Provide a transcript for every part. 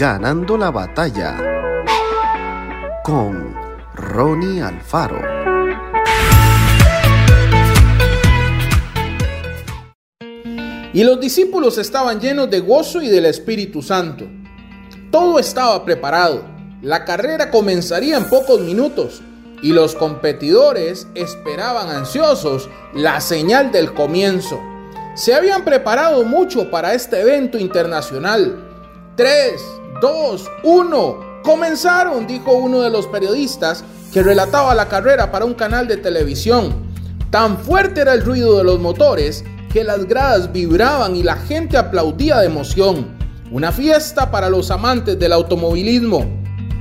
Ganando la batalla con Ronnie Alfaro. Y los discípulos estaban llenos de gozo y del Espíritu Santo. Todo estaba preparado. La carrera comenzaría en pocos minutos y los competidores esperaban ansiosos la señal del comienzo. Se habían preparado mucho para este evento internacional. 3, 2, 1. Comenzaron, dijo uno de los periodistas que relataba la carrera para un canal de televisión. Tan fuerte era el ruido de los motores que las gradas vibraban y la gente aplaudía de emoción. Una fiesta para los amantes del automovilismo.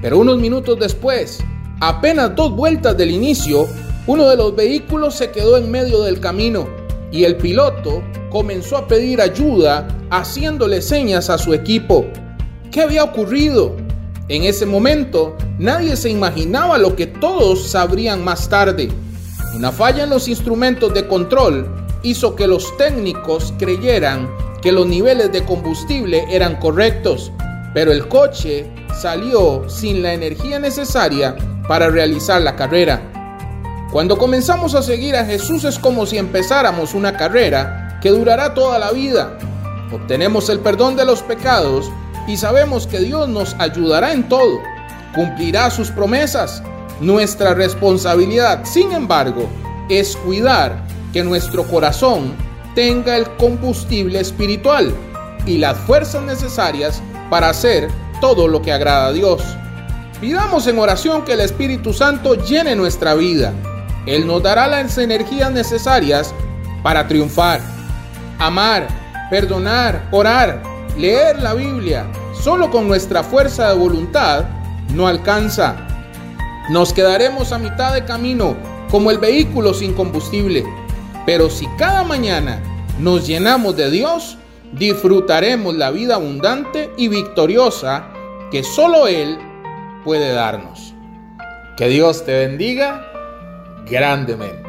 Pero unos minutos después, apenas dos vueltas del inicio, uno de los vehículos se quedó en medio del camino y el piloto comenzó a pedir ayuda haciéndole señas a su equipo. ¿Qué había ocurrido? En ese momento nadie se imaginaba lo que todos sabrían más tarde. Una falla en los instrumentos de control hizo que los técnicos creyeran que los niveles de combustible eran correctos, pero el coche salió sin la energía necesaria para realizar la carrera. Cuando comenzamos a seguir a Jesús es como si empezáramos una carrera que durará toda la vida. Obtenemos el perdón de los pecados y sabemos que Dios nos ayudará en todo, cumplirá sus promesas. Nuestra responsabilidad, sin embargo, es cuidar que nuestro corazón tenga el combustible espiritual y las fuerzas necesarias para hacer todo lo que agrada a Dios. Pidamos en oración que el Espíritu Santo llene nuestra vida. Él nos dará las energías necesarias para triunfar, amar, perdonar, orar, leer la Biblia. Solo con nuestra fuerza de voluntad no alcanza. Nos quedaremos a mitad de camino como el vehículo sin combustible. Pero si cada mañana nos llenamos de Dios, disfrutaremos la vida abundante y victoriosa que solo Él puede darnos. Que Dios te bendiga grandemente.